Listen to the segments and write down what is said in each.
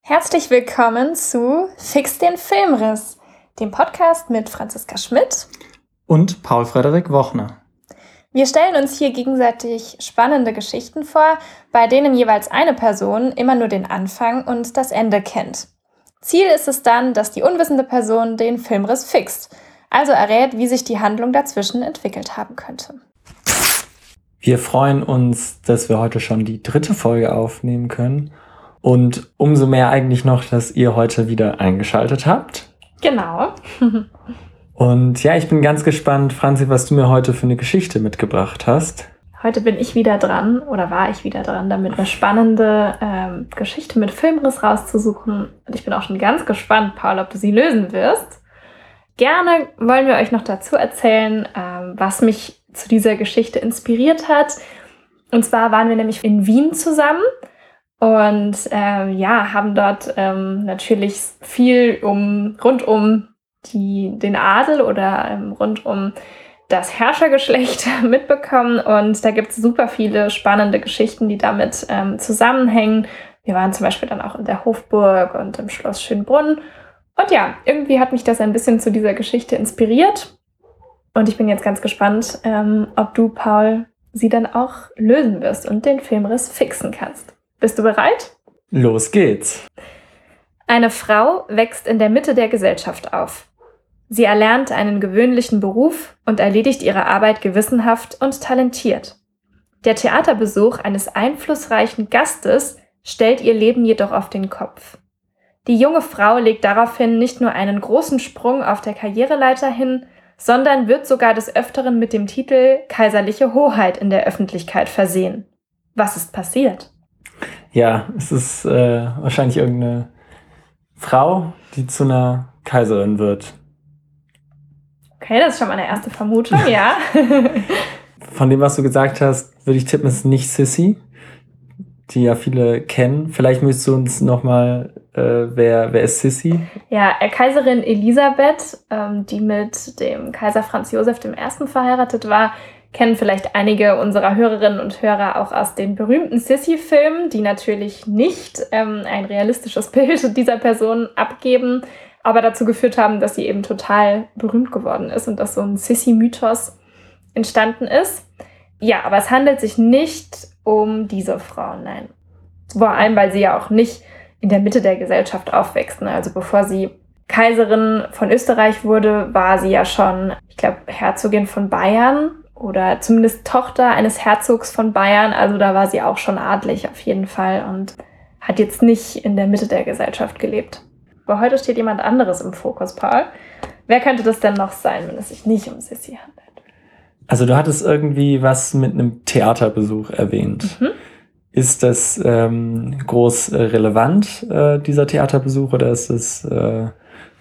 Herzlich willkommen zu Fix den Filmriss, dem Podcast mit Franziska Schmidt und Paul Frederik Wochner. Wir stellen uns hier gegenseitig spannende Geschichten vor, bei denen jeweils eine Person immer nur den Anfang und das Ende kennt. Ziel ist es dann, dass die unwissende Person den Filmriss fixt, also errät, wie sich die Handlung dazwischen entwickelt haben könnte. Wir freuen uns, dass wir heute schon die dritte Folge aufnehmen können und umso mehr eigentlich noch, dass ihr heute wieder eingeschaltet habt. Genau. Und ja, ich bin ganz gespannt, Franzi, was du mir heute für eine Geschichte mitgebracht hast. Heute bin ich wieder dran oder war ich wieder dran, damit eine spannende ähm, Geschichte mit Filmriss rauszusuchen. Und ich bin auch schon ganz gespannt, Paul, ob du sie lösen wirst. Gerne wollen wir euch noch dazu erzählen, ähm, was mich zu dieser Geschichte inspiriert hat. Und zwar waren wir nämlich in Wien zusammen und ähm, ja, haben dort ähm, natürlich viel um rund um die, den Adel oder ähm, rund um das Herrschergeschlecht mitbekommen. Und da gibt es super viele spannende Geschichten, die damit ähm, zusammenhängen. Wir waren zum Beispiel dann auch in der Hofburg und im Schloss Schönbrunn. Und ja, irgendwie hat mich das ein bisschen zu dieser Geschichte inspiriert. Und ich bin jetzt ganz gespannt, ähm, ob du, Paul, sie dann auch lösen wirst und den Filmriss fixen kannst. Bist du bereit? Los geht's. Eine Frau wächst in der Mitte der Gesellschaft auf. Sie erlernt einen gewöhnlichen Beruf und erledigt ihre Arbeit gewissenhaft und talentiert. Der Theaterbesuch eines einflussreichen Gastes stellt ihr Leben jedoch auf den Kopf. Die junge Frau legt daraufhin nicht nur einen großen Sprung auf der Karriereleiter hin, sondern wird sogar des Öfteren mit dem Titel Kaiserliche Hoheit in der Öffentlichkeit versehen. Was ist passiert? Ja, es ist äh, wahrscheinlich irgendeine Frau, die zu einer Kaiserin wird. Okay, das ist schon meine erste Vermutung, ja. Von dem, was du gesagt hast, würde ich tippen, es ist nicht Sissy, die ja viele kennen. Vielleicht müsstest du uns nochmal, äh, wer, wer ist Sissy? Ja, äh, Kaiserin Elisabeth, ähm, die mit dem Kaiser Franz Josef I. verheiratet war, kennen vielleicht einige unserer Hörerinnen und Hörer auch aus den berühmten Sissy-Filmen, die natürlich nicht ähm, ein realistisches Bild dieser Person abgeben, aber dazu geführt haben, dass sie eben total berühmt geworden ist und dass so ein Sissy-Mythos entstanden ist. Ja, aber es handelt sich nicht um diese Frau, nein. Vor allem, weil sie ja auch nicht in der Mitte der Gesellschaft aufwächst. Ne? Also bevor sie Kaiserin von Österreich wurde, war sie ja schon, ich glaube, Herzogin von Bayern oder zumindest Tochter eines Herzogs von Bayern. Also da war sie auch schon adlig auf jeden Fall und hat jetzt nicht in der Mitte der Gesellschaft gelebt. Aber heute steht jemand anderes im Fokus, Paul. Wer könnte das denn noch sein, wenn es sich nicht um Sissy handelt? Also du hattest irgendwie was mit einem Theaterbesuch erwähnt. Mhm. Ist das ähm, groß äh, relevant, äh, dieser Theaterbesuch, oder ist es äh,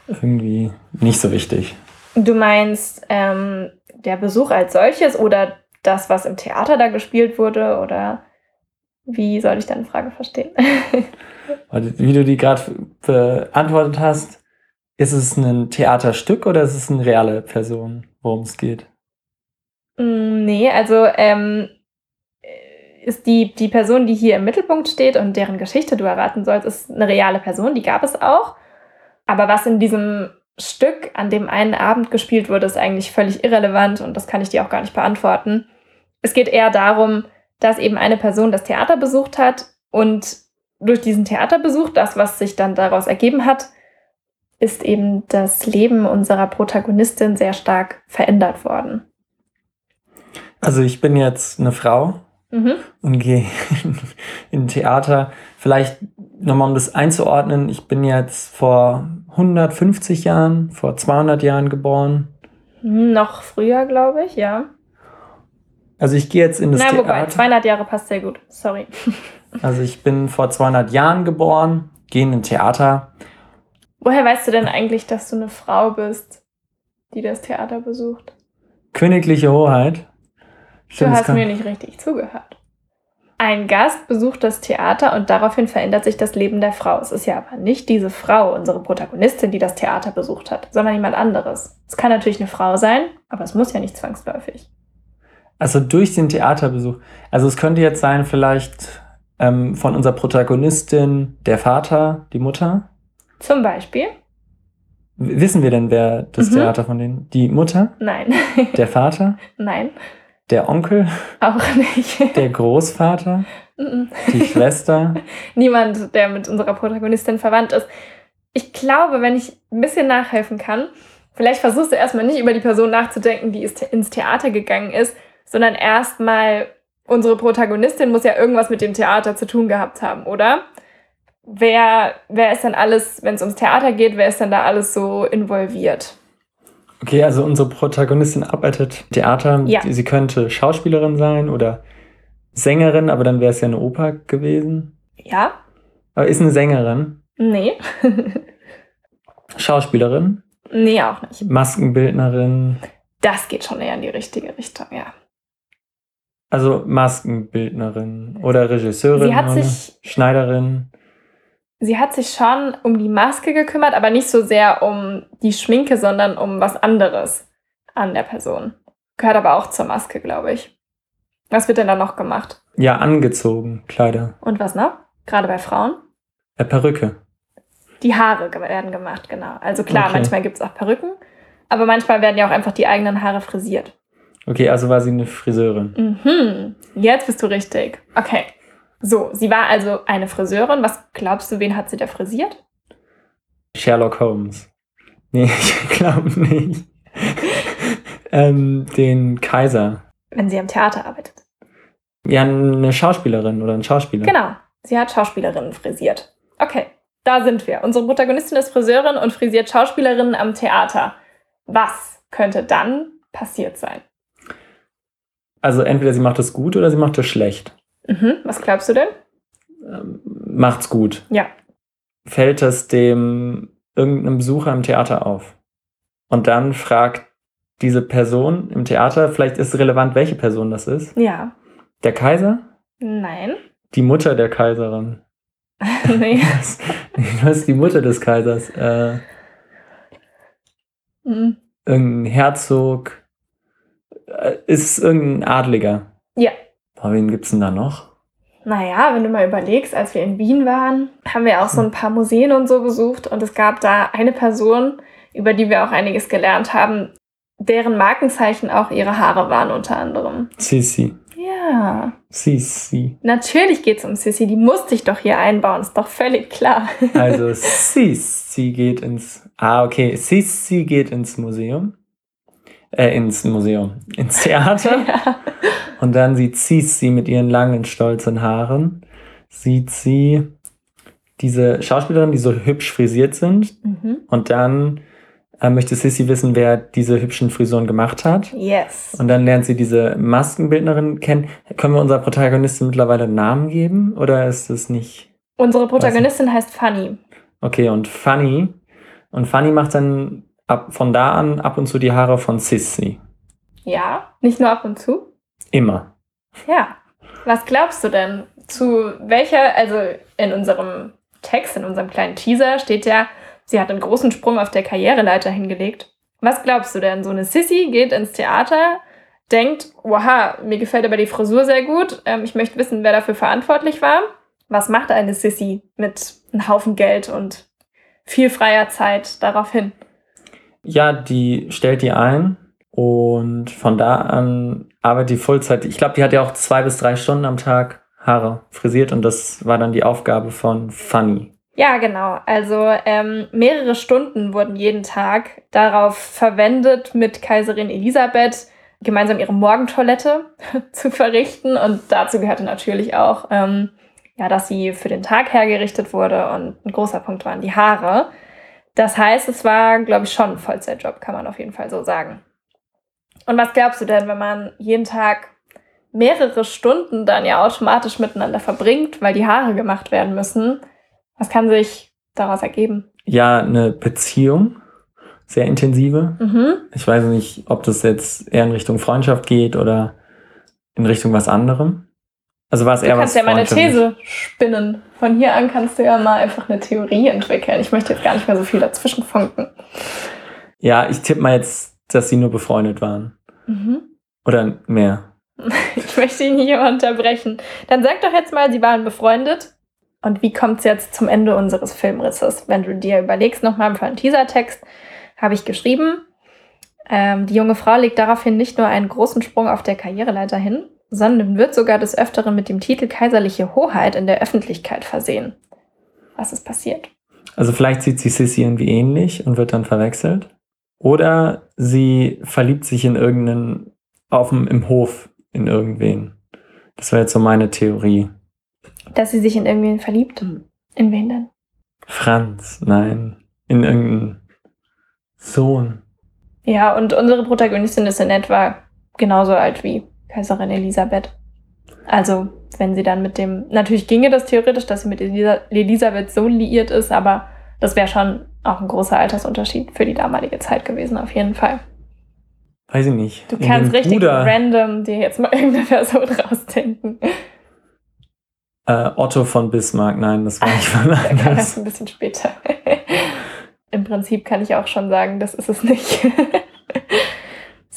irgendwie nicht so wichtig? Du meinst, ähm, der Besuch als solches oder das, was im Theater da gespielt wurde? Oder wie soll ich deine Frage verstehen? Wie du die gerade beantwortet hast, ist es ein Theaterstück oder ist es eine reale Person, worum es geht? Mm, nee, also ähm, ist die, die Person, die hier im Mittelpunkt steht und deren Geschichte du erraten sollst, ist eine reale Person, die gab es auch. Aber was in diesem Stück an dem einen Abend gespielt wurde, ist eigentlich völlig irrelevant und das kann ich dir auch gar nicht beantworten. Es geht eher darum, dass eben eine Person das Theater besucht hat und durch diesen Theaterbesuch, das, was sich dann daraus ergeben hat, ist eben das Leben unserer Protagonistin sehr stark verändert worden. Also ich bin jetzt eine Frau mhm. und gehe in Theater. Vielleicht nochmal, um das einzuordnen, ich bin jetzt vor 150 Jahren, vor 200 Jahren geboren. Hm, noch früher, glaube ich, ja. Also ich gehe jetzt in das Na, Theater. wobei, 200 Jahre passt sehr gut, sorry. Also ich bin vor 200 Jahren geboren, gehe in ein Theater. Woher weißt du denn eigentlich, dass du eine Frau bist, die das Theater besucht? Königliche Hoheit. Stimmt, du hast mir nicht richtig zugehört. Ein Gast besucht das Theater und daraufhin verändert sich das Leben der Frau. Es ist ja aber nicht diese Frau, unsere Protagonistin, die das Theater besucht hat, sondern jemand anderes. Es kann natürlich eine Frau sein, aber es muss ja nicht zwangsläufig. Also durch den Theaterbesuch. Also es könnte jetzt sein, vielleicht ähm, von unserer Protagonistin der Vater, die Mutter. Zum Beispiel. Wissen wir denn, wer das mhm. Theater von denen? Die Mutter? Nein. Der Vater? Nein. Der Onkel? Auch nicht. Der Großvater? Die Schwester? Niemand, der mit unserer Protagonistin verwandt ist. Ich glaube, wenn ich ein bisschen nachhelfen kann, vielleicht versuchst du erstmal nicht über die Person nachzudenken, die ins Theater gegangen ist, sondern erstmal unsere Protagonistin muss ja irgendwas mit dem Theater zu tun gehabt haben, oder? wer, wer ist denn alles, wenn es ums Theater geht, wer ist denn da alles so involviert? Okay, also unsere Protagonistin arbeitet Theater. Ja. Sie könnte Schauspielerin sein oder Sängerin, aber dann wäre es ja eine Oper gewesen. Ja. Aber ist eine Sängerin? Nee. Schauspielerin? Nee, auch nicht. Maskenbildnerin? Das geht schon eher in die richtige Richtung, ja. Also Maskenbildnerin oder Regisseurin? Sie hat sich Schneiderin? Sie hat sich schon um die Maske gekümmert, aber nicht so sehr um die Schminke, sondern um was anderes an der Person. Gehört aber auch zur Maske, glaube ich. Was wird denn da noch gemacht? Ja, angezogen, Kleider. Und was noch? Gerade bei Frauen? Äh, Perücke. Die Haare werden gemacht, genau. Also klar, okay. manchmal gibt es auch Perücken, aber manchmal werden ja auch einfach die eigenen Haare frisiert. Okay, also war sie eine Friseurin. Mhm. Jetzt bist du richtig. Okay. So, sie war also eine Friseurin. Was glaubst du, wen hat sie da frisiert? Sherlock Holmes. Nee, ich glaube nicht. ähm, den Kaiser. Wenn sie am Theater arbeitet. Ja, eine Schauspielerin oder ein Schauspieler. Genau, sie hat Schauspielerinnen frisiert. Okay, da sind wir. Unsere Protagonistin ist Friseurin und frisiert Schauspielerinnen am Theater. Was könnte dann passiert sein? Also entweder sie macht es gut oder sie macht es schlecht. Mhm. Was glaubst du denn? Ähm, macht's gut. Ja. Fällt es dem irgendeinem Besucher im Theater auf? Und dann fragt diese Person im Theater, vielleicht ist es relevant, welche Person das ist. Ja. Der Kaiser? Nein. Die Mutter der Kaiserin. nee. Was ist die Mutter des Kaisers? Äh, mhm. Irgendein Herzog. Äh, ist irgendein Adliger. Ja. Aber wen gibt es denn da noch? Naja, wenn du mal überlegst, als wir in Wien waren, haben wir auch so ein paar Museen und so besucht und es gab da eine Person, über die wir auch einiges gelernt haben, deren Markenzeichen auch ihre Haare waren unter anderem. Sissi. Ja. Sissi. Natürlich geht es um Sissi, die musste ich doch hier einbauen, ist doch völlig klar. Also Sissi geht ins. Ah, okay. Sissi geht ins Museum äh, ins Museum, ins Theater. ja. Und dann sieht sie mit ihren langen, stolzen Haaren, sieht sie diese Schauspielerin, die so hübsch frisiert sind. Mhm. Und dann äh, möchte Sissy wissen, wer diese hübschen Frisuren gemacht hat. Yes. Und dann lernt sie diese Maskenbildnerin kennen. Können wir unserer Protagonistin mittlerweile einen Namen geben oder ist es nicht? Unsere Protagonistin heißt Fanny. Okay, und Fanny. Und Fanny macht dann ab, von da an ab und zu die Haare von Sissy. Ja, nicht nur ab und zu? Immer. Ja. Was glaubst du denn? Zu welcher, also in unserem Text, in unserem kleinen Teaser steht ja, sie hat einen großen Sprung auf der Karriereleiter hingelegt. Was glaubst du denn? So eine Sissy geht ins Theater, denkt, oha, mir gefällt aber die Frisur sehr gut, ähm, ich möchte wissen, wer dafür verantwortlich war. Was macht eine Sissy mit einem Haufen Geld und viel freier Zeit daraufhin? Ja, die stellt die ein und von da an arbeitet die Vollzeit. Ich glaube, die hat ja auch zwei bis drei Stunden am Tag Haare frisiert und das war dann die Aufgabe von Fanny. Ja, genau. Also ähm, mehrere Stunden wurden jeden Tag darauf verwendet, mit Kaiserin Elisabeth gemeinsam ihre Morgentoilette zu verrichten. Und dazu gehörte natürlich auch, ähm, ja, dass sie für den Tag hergerichtet wurde. Und ein großer Punkt waren die Haare. Das heißt, es war, glaube ich, schon ein Vollzeitjob, kann man auf jeden Fall so sagen. Und was glaubst du denn, wenn man jeden Tag mehrere Stunden dann ja automatisch miteinander verbringt, weil die Haare gemacht werden müssen? Was kann sich daraus ergeben? Ja, eine Beziehung, sehr intensive. Mhm. Ich weiß nicht, ob das jetzt eher in Richtung Freundschaft geht oder in Richtung was anderem. Also war es eher du kannst was ja mal eine Freund für mich. These spinnen. Von hier an kannst du ja mal einfach eine Theorie entwickeln. Ich möchte jetzt gar nicht mehr so viel dazwischen funken. Ja, ich tippe mal jetzt, dass sie nur befreundet waren. Mhm. Oder mehr. Ich möchte ihn hier unterbrechen. Dann sag doch jetzt mal, sie waren befreundet. Und wie kommt es jetzt zum Ende unseres Filmrisses? Wenn du dir überlegst, nochmal für einen Teasertext, habe ich geschrieben, ähm, die junge Frau legt daraufhin nicht nur einen großen Sprung auf der Karriereleiter hin, sondern wird sogar des Öfteren mit dem Titel Kaiserliche Hoheit in der Öffentlichkeit versehen. Was ist passiert? Also vielleicht sieht sie Sissy irgendwie ähnlich und wird dann verwechselt. Oder sie verliebt sich in irgendeinen, auf dem, im Hof in irgendwen. Das wäre jetzt so meine Theorie. Dass sie sich in irgendwen verliebt? In wen denn? Franz, nein. In irgendeinen Sohn. Ja, und unsere Protagonistin ist in etwa genauso alt wie Kaiserin Elisabeth. Also, wenn sie dann mit dem, natürlich ginge das theoretisch, dass sie mit Elisa Elisabeths Sohn liiert ist, aber das wäre schon auch ein großer Altersunterschied für die damalige Zeit gewesen, auf jeden Fall. Weiß ich nicht. Du In kannst richtig Bruder, random dir jetzt mal irgendeine Person rausdenken. Äh, Otto von Bismarck, nein, das war nicht von Der kam anders. ein bisschen später. Im Prinzip kann ich auch schon sagen, das ist es nicht.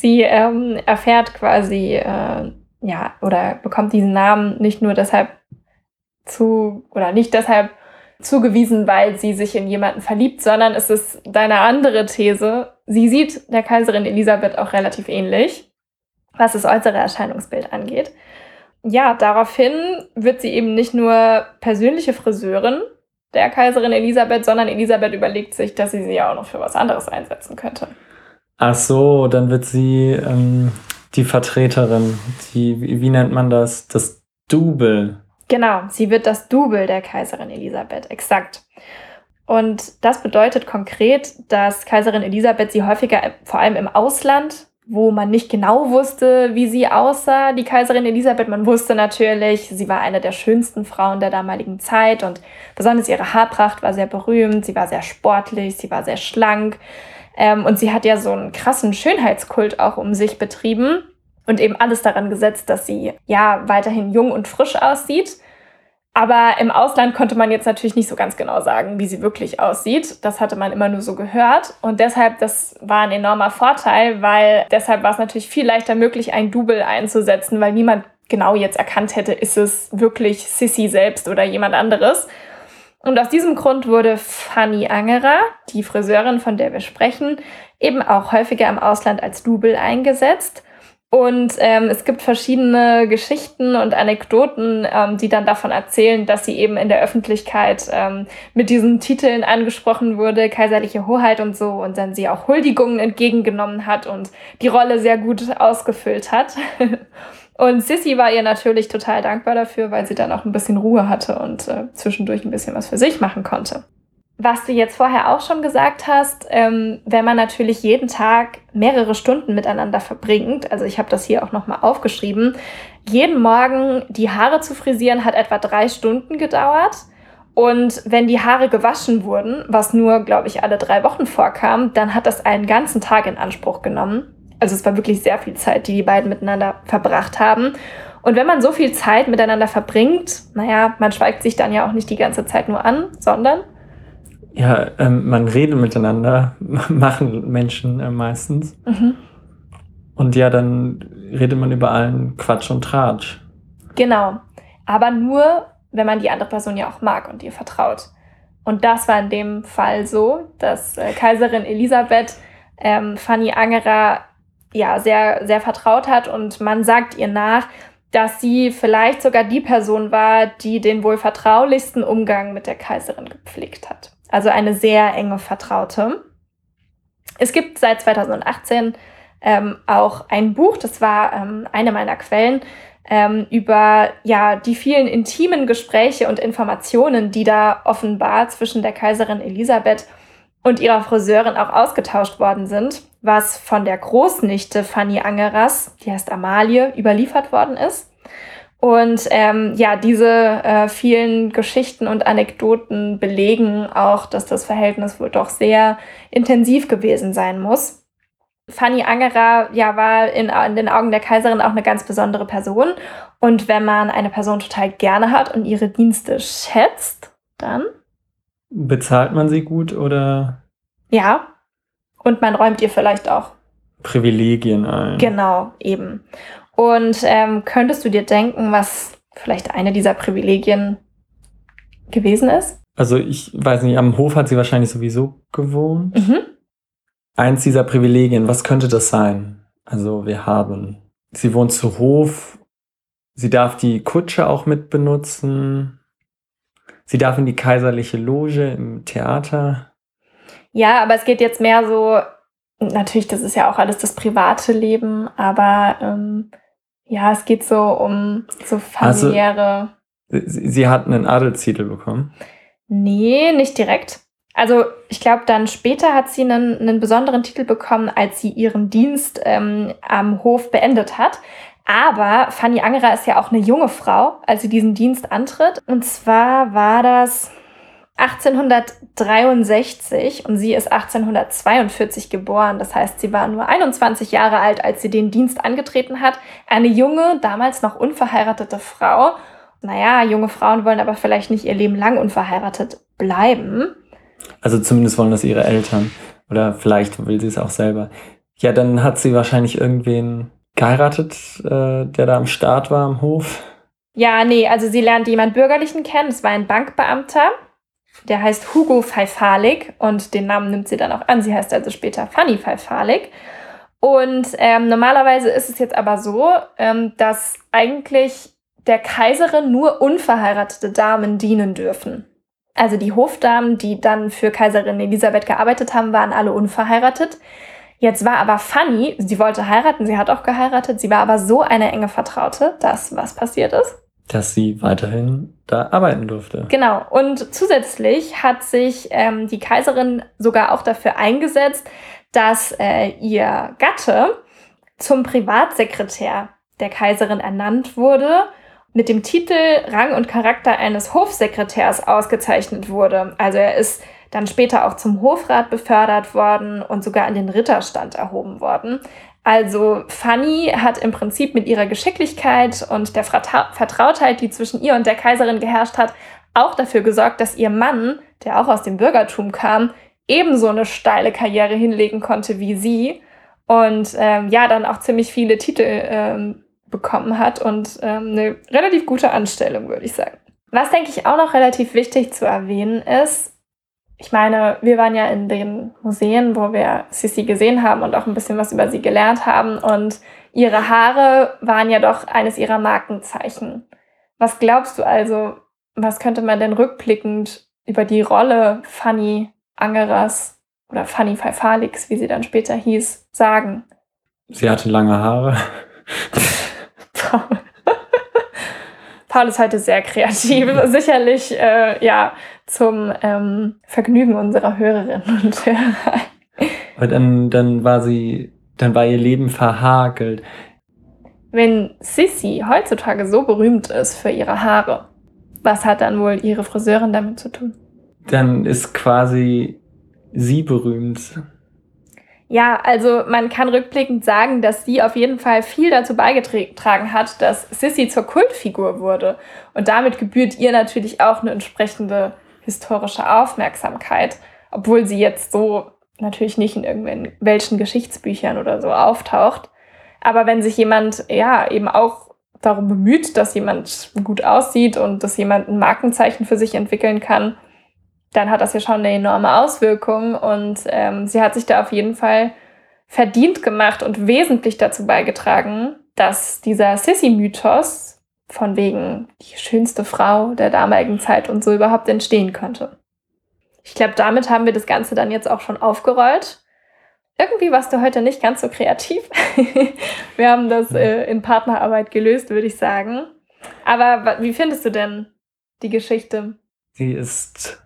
Sie ähm, erfährt quasi, äh, ja, oder bekommt diesen Namen nicht nur deshalb zu, oder nicht deshalb zugewiesen, weil sie sich in jemanden verliebt, sondern es ist deine andere These. Sie sieht der Kaiserin Elisabeth auch relativ ähnlich, was das äußere Erscheinungsbild angeht. Ja, daraufhin wird sie eben nicht nur persönliche Friseurin der Kaiserin Elisabeth, sondern Elisabeth überlegt sich, dass sie sie ja auch noch für was anderes einsetzen könnte. Ach so, dann wird sie ähm, die Vertreterin, die, wie, nennt man das? Das Double. Genau, sie wird das Double der Kaiserin Elisabeth, exakt. Und das bedeutet konkret, dass Kaiserin Elisabeth sie häufiger, vor allem im Ausland, wo man nicht genau wusste, wie sie aussah, die Kaiserin Elisabeth. Man wusste natürlich, sie war eine der schönsten Frauen der damaligen Zeit und besonders ihre Haarpracht war sehr berühmt, sie war sehr sportlich, sie war sehr schlank ähm, und sie hat ja so einen krassen Schönheitskult auch um sich betrieben und eben alles daran gesetzt, dass sie ja weiterhin jung und frisch aussieht. Aber im Ausland konnte man jetzt natürlich nicht so ganz genau sagen, wie sie wirklich aussieht. Das hatte man immer nur so gehört. Und deshalb, das war ein enormer Vorteil, weil deshalb war es natürlich viel leichter möglich, ein Double einzusetzen, weil niemand genau jetzt erkannt hätte, ist es wirklich Sissy selbst oder jemand anderes. Und aus diesem Grund wurde Fanny Angerer, die Friseurin, von der wir sprechen, eben auch häufiger im Ausland als Double eingesetzt. Und ähm, es gibt verschiedene Geschichten und Anekdoten, ähm, die dann davon erzählen, dass sie eben in der Öffentlichkeit ähm, mit diesen Titeln angesprochen wurde, kaiserliche Hoheit und so, und dann sie auch Huldigungen entgegengenommen hat und die Rolle sehr gut ausgefüllt hat. Und Sissy war ihr natürlich total dankbar dafür, weil sie dann auch ein bisschen Ruhe hatte und äh, zwischendurch ein bisschen was für sich machen konnte. Was du jetzt vorher auch schon gesagt hast, ähm, wenn man natürlich jeden Tag mehrere Stunden miteinander verbringt, also ich habe das hier auch nochmal aufgeschrieben, jeden Morgen die Haare zu frisieren hat etwa drei Stunden gedauert. Und wenn die Haare gewaschen wurden, was nur, glaube ich, alle drei Wochen vorkam, dann hat das einen ganzen Tag in Anspruch genommen. Also es war wirklich sehr viel Zeit, die die beiden miteinander verbracht haben. Und wenn man so viel Zeit miteinander verbringt, naja, man schweigt sich dann ja auch nicht die ganze Zeit nur an, sondern Ja, ähm, man redet miteinander, machen Menschen äh, meistens. mhm. Und ja, dann redet man über allen Quatsch und Tratsch. Genau. Aber nur, wenn man die andere Person ja auch mag und ihr vertraut. Und das war in dem Fall so, dass äh, Kaiserin Elisabeth ähm, Fanny Angerer ja sehr, sehr vertraut hat und man sagt ihr nach, dass sie vielleicht sogar die Person war, die den wohl vertraulichsten Umgang mit der Kaiserin gepflegt hat. Also eine sehr enge Vertraute. Es gibt seit 2018 ähm, auch ein Buch, das war ähm, eine meiner Quellen, ähm, über ja, die vielen intimen Gespräche und Informationen, die da offenbar zwischen der Kaiserin Elisabeth und ihrer Friseurin auch ausgetauscht worden sind, was von der Großnichte Fanny Angeras, die heißt Amalie, überliefert worden ist. Und ähm, ja, diese äh, vielen Geschichten und Anekdoten belegen auch, dass das Verhältnis wohl doch sehr intensiv gewesen sein muss. Fanny Angerer ja, war in, in, den Augen der Kaiserin auch eine ganz besondere Person. Und wenn man eine Person total gerne hat und ihre Dienste schätzt, dann. Bezahlt man sie gut oder? Ja. Und man räumt ihr vielleicht auch Privilegien ein. Genau, eben. Und ähm, könntest du dir denken, was vielleicht eine dieser Privilegien gewesen ist? Also ich weiß nicht, am Hof hat sie wahrscheinlich sowieso gewohnt. Mhm. Eins dieser Privilegien, was könnte das sein? Also wir haben, sie wohnt zu Hof, sie darf die Kutsche auch mit benutzen, sie darf in die kaiserliche Loge im Theater. Ja, aber es geht jetzt mehr so, natürlich, das ist ja auch alles das private Leben, aber ähm, ja, es geht so um so also, familiäre. Also, sie, sie hat einen Adelstitel bekommen. Nee, nicht direkt. Also ich glaube, dann später hat sie einen, einen besonderen Titel bekommen, als sie ihren Dienst ähm, am Hof beendet hat. Aber Fanny Angerer ist ja auch eine junge Frau, als sie diesen Dienst antritt. Und zwar war das 1863 und sie ist 1842 geboren. Das heißt, sie war nur 21 Jahre alt, als sie den Dienst angetreten hat. Eine junge, damals noch unverheiratete Frau naja, junge Frauen wollen aber vielleicht nicht ihr Leben lang unverheiratet bleiben. Also zumindest wollen das ihre Eltern. Oder vielleicht will sie es auch selber. Ja, dann hat sie wahrscheinlich irgendwen geheiratet, äh, der da am Start war am Hof. Ja, nee, also sie lernt jemand Bürgerlichen kennen. Es war ein Bankbeamter. Der heißt Hugo Pfeifalik und den Namen nimmt sie dann auch an. Sie heißt also später Fanny Pfeifalik. Und ähm, normalerweise ist es jetzt aber so, ähm, dass eigentlich der Kaiserin nur unverheiratete Damen dienen dürfen. Also die Hofdamen, die dann für Kaiserin Elisabeth gearbeitet haben, waren alle unverheiratet. Jetzt war aber Fanny, sie wollte heiraten, sie hat auch geheiratet, sie war aber so eine enge Vertraute, dass was passiert ist? Dass sie weiterhin da arbeiten durfte. Genau. Und zusätzlich hat sich ähm, die Kaiserin sogar auch dafür eingesetzt, dass äh, ihr Gatte zum Privatsekretär der Kaiserin ernannt wurde mit dem Titel Rang und Charakter eines Hofsekretärs ausgezeichnet wurde. Also er ist dann später auch zum Hofrat befördert worden und sogar an den Ritterstand erhoben worden. Also Fanny hat im Prinzip mit ihrer Geschicklichkeit und der Vertrautheit, die zwischen ihr und der Kaiserin geherrscht hat, auch dafür gesorgt, dass ihr Mann, der auch aus dem Bürgertum kam, ebenso eine steile Karriere hinlegen konnte wie sie und ähm, ja, dann auch ziemlich viele Titel ähm, bekommen hat und ähm, eine relativ gute Anstellung, würde ich sagen. Was, denke ich, auch noch relativ wichtig zu erwähnen ist, ich meine, wir waren ja in den Museen, wo wir Sissi gesehen haben und auch ein bisschen was über sie gelernt haben und ihre Haare waren ja doch eines ihrer Markenzeichen. Was glaubst du also, was könnte man denn rückblickend über die Rolle Fanny Angeras oder Fanny Pfeifalix, wie sie dann später hieß, sagen? Sie hatte lange Haare. Paul. Ist heute sehr kreativ, sicherlich äh, ja zum ähm, Vergnügen unserer Hörerinnen und Hörer. Aber dann, dann war sie, dann war ihr Leben verhakelt. Wenn Sissy heutzutage so berühmt ist für ihre Haare, was hat dann wohl ihre Friseurin damit zu tun? Dann ist quasi sie berühmt. Ja, also man kann rückblickend sagen, dass sie auf jeden Fall viel dazu beigetragen hat, dass Sissy zur Kultfigur wurde. Und damit gebührt ihr natürlich auch eine entsprechende historische Aufmerksamkeit, obwohl sie jetzt so natürlich nicht in irgendwelchen Geschichtsbüchern oder so auftaucht. Aber wenn sich jemand ja eben auch darum bemüht, dass jemand gut aussieht und dass jemand ein Markenzeichen für sich entwickeln kann, dann hat das ja schon eine enorme Auswirkung. Und ähm, sie hat sich da auf jeden Fall verdient gemacht und wesentlich dazu beigetragen, dass dieser Sissy-Mythos von wegen die schönste Frau der damaligen Zeit und so überhaupt entstehen konnte. Ich glaube, damit haben wir das Ganze dann jetzt auch schon aufgerollt. Irgendwie warst du heute nicht ganz so kreativ. wir haben das äh, in Partnerarbeit gelöst, würde ich sagen. Aber wie findest du denn die Geschichte? Sie ist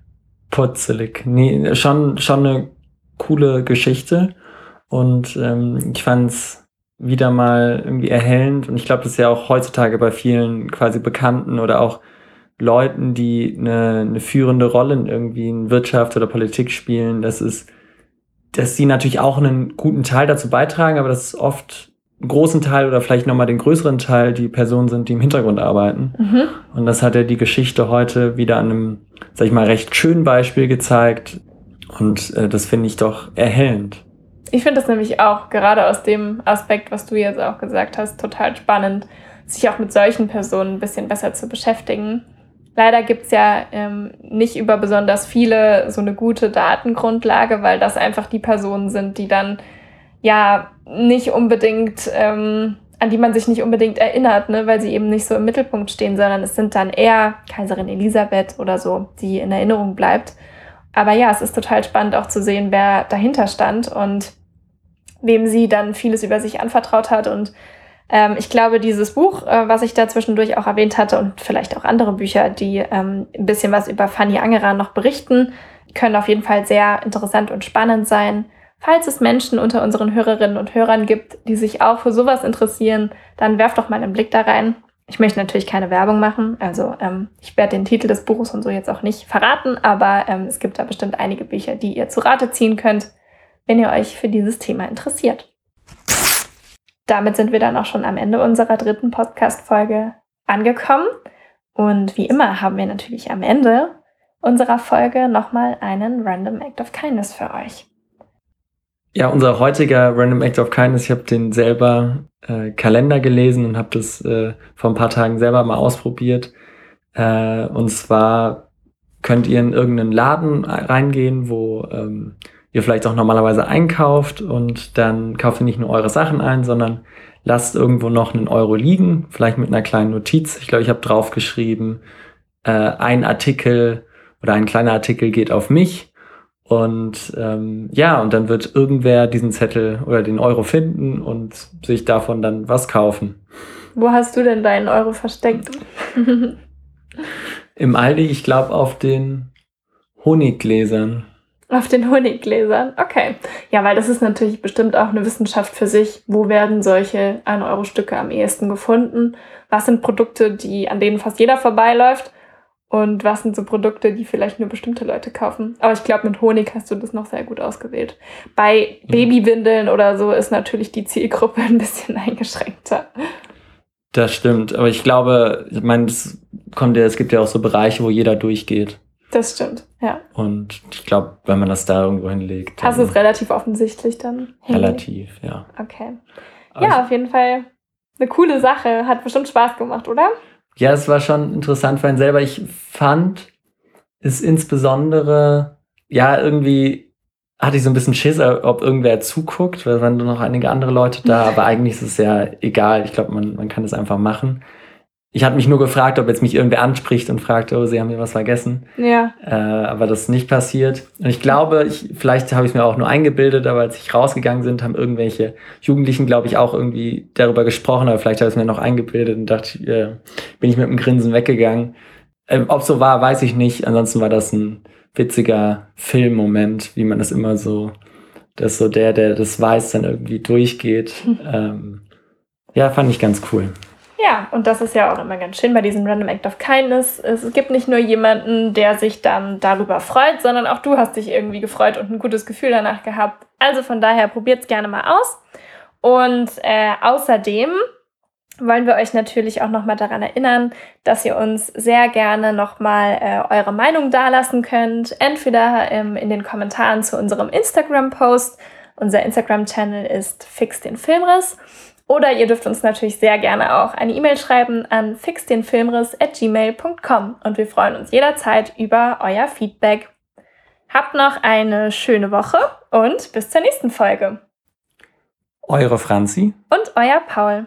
putzelig. Nee, schon, schon eine coole Geschichte. Und ähm, ich fand es wieder mal irgendwie erhellend. Und ich glaube, das ist ja auch heutzutage bei vielen quasi Bekannten oder auch Leuten, die eine, eine führende Rolle in irgendwie in Wirtschaft oder Politik spielen, dass es dass sie natürlich auch einen guten Teil dazu beitragen, aber das ist oft großen Teil oder vielleicht nochmal den größeren Teil die Personen sind, die im Hintergrund arbeiten. Mhm. Und das hat ja die Geschichte heute wieder an einem, sag ich mal, recht schönen Beispiel gezeigt. Und äh, das finde ich doch erhellend. Ich finde das nämlich auch, gerade aus dem Aspekt, was du jetzt auch gesagt hast, total spannend, sich auch mit solchen Personen ein bisschen besser zu beschäftigen. Leider gibt es ja ähm, nicht über besonders viele so eine gute Datengrundlage, weil das einfach die Personen sind, die dann ja nicht unbedingt, ähm, an die man sich nicht unbedingt erinnert, ne, weil sie eben nicht so im Mittelpunkt stehen, sondern es sind dann eher Kaiserin Elisabeth oder so, die in Erinnerung bleibt. Aber ja, es ist total spannend auch zu sehen, wer dahinter stand und wem sie dann vieles über sich anvertraut hat. Und ähm, ich glaube, dieses Buch, äh, was ich da zwischendurch auch erwähnt hatte und vielleicht auch andere Bücher, die ähm, ein bisschen was über Fanny Angerer noch berichten, können auf jeden Fall sehr interessant und spannend sein. Falls es Menschen unter unseren Hörerinnen und Hörern gibt, die sich auch für sowas interessieren, dann werft doch mal einen Blick da rein. Ich möchte natürlich keine Werbung machen, also ähm, ich werde den Titel des Buches und so jetzt auch nicht verraten, aber ähm, es gibt da bestimmt einige Bücher, die ihr zu Rate ziehen könnt, wenn ihr euch für dieses Thema interessiert. Damit sind wir dann auch schon am Ende unserer dritten Podcast-Folge angekommen. Und wie immer haben wir natürlich am Ende unserer Folge nochmal einen Random Act of Kindness für euch. Ja, unser heutiger Random Act of Kindness, ich habe den selber äh, Kalender gelesen und habe das äh, vor ein paar Tagen selber mal ausprobiert. Äh, und zwar könnt ihr in irgendeinen Laden reingehen, wo ähm, ihr vielleicht auch normalerweise einkauft und dann kauft ihr nicht nur eure Sachen ein, sondern lasst irgendwo noch einen Euro liegen, vielleicht mit einer kleinen Notiz. Ich glaube, ich habe draufgeschrieben, äh, ein Artikel oder ein kleiner Artikel geht auf mich und ähm, ja, und dann wird irgendwer diesen Zettel oder den Euro finden und sich davon dann was kaufen. Wo hast du denn deinen Euro versteckt? Im Aldi, ich glaube, auf den Honiggläsern. Auf den Honiggläsern, okay. Ja, weil das ist natürlich bestimmt auch eine Wissenschaft für sich. Wo werden solche 1-Euro-Stücke am ehesten gefunden? Was sind Produkte, die, an denen fast jeder vorbeiläuft? Und was sind so Produkte, die vielleicht nur bestimmte Leute kaufen. Aber ich glaube, mit Honig hast du das noch sehr gut ausgewählt. Bei Babywindeln oder so ist natürlich die Zielgruppe ein bisschen eingeschränkter. Das stimmt, aber ich glaube, ich meine, es kommt ja, es gibt ja auch so Bereiche, wo jeder durchgeht. Das stimmt, ja. Und ich glaube, wenn man das da irgendwo hinlegt. Hast du es relativ offensichtlich dann? Relativ, ja. Okay. Aber ja, auf jeden Fall eine coole Sache. Hat bestimmt Spaß gemacht, oder? Ja, es war schon interessant für einen selber. Ich fand es insbesondere, ja, irgendwie hatte ich so ein bisschen Schiss, ob irgendwer zuguckt, weil waren noch einige andere Leute da, aber eigentlich ist es ja egal. Ich glaube, man, man kann es einfach machen. Ich hatte mich nur gefragt, ob jetzt mich irgendwer anspricht und fragt, oh, sie haben mir was vergessen. Ja. Äh, aber das ist nicht passiert. Und ich glaube, ich, vielleicht habe ich es mir auch nur eingebildet, aber als ich rausgegangen sind, haben irgendwelche Jugendlichen, glaube ich, auch irgendwie darüber gesprochen, aber vielleicht habe ich es mir noch eingebildet und dachte, äh, bin ich mit einem Grinsen weggegangen. Äh, ob so war, weiß ich nicht. Ansonsten war das ein witziger Filmmoment, wie man das immer so, dass so der, der das weiß, dann irgendwie durchgeht. Ähm, ja, fand ich ganz cool. Ja, und das ist ja auch immer ganz schön bei diesem Random Act of Kindness. Es gibt nicht nur jemanden, der sich dann darüber freut, sondern auch du hast dich irgendwie gefreut und ein gutes Gefühl danach gehabt. Also von daher probiert es gerne mal aus. Und äh, außerdem wollen wir euch natürlich auch nochmal daran erinnern, dass ihr uns sehr gerne nochmal äh, eure Meinung dalassen könnt. Entweder ähm, in den Kommentaren zu unserem Instagram-Post. Unser Instagram-Channel ist Fix den Filmriss. Oder ihr dürft uns natürlich sehr gerne auch eine E-Mail schreiben an fixdenfilmriss.gmail.com und wir freuen uns jederzeit über euer Feedback. Habt noch eine schöne Woche und bis zur nächsten Folge. Eure Franzi und euer Paul.